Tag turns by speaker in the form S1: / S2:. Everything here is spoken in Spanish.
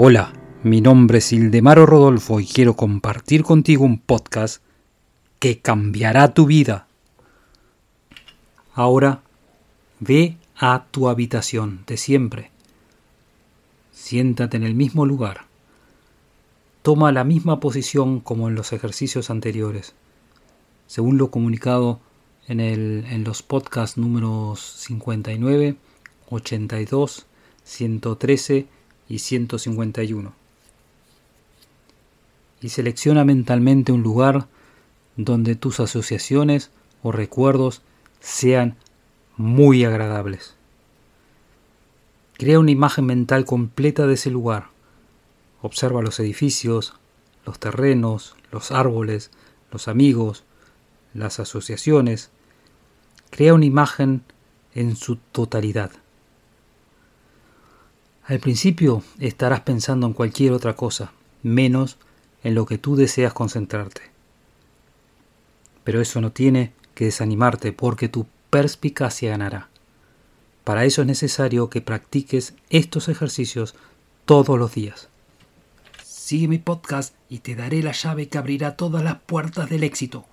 S1: Hola, mi nombre es Ildemaro Rodolfo y quiero compartir contigo un podcast que cambiará tu vida. Ahora, ve a tu habitación de siempre. Siéntate en el mismo lugar. Toma la misma posición como en los ejercicios anteriores. Según lo comunicado en, el, en los podcasts números 59, 82, 113 y 151. Y selecciona mentalmente un lugar donde tus asociaciones o recuerdos sean muy agradables. Crea una imagen mental completa de ese lugar. Observa los edificios, los terrenos, los árboles, los amigos, las asociaciones. Crea una imagen en su totalidad. Al principio estarás pensando en cualquier otra cosa, menos en lo que tú deseas concentrarte. Pero eso no tiene que desanimarte porque tu perspicacia ganará. Para eso es necesario que practiques estos ejercicios todos los días. Sigue mi podcast y te daré la llave que abrirá todas las puertas del éxito.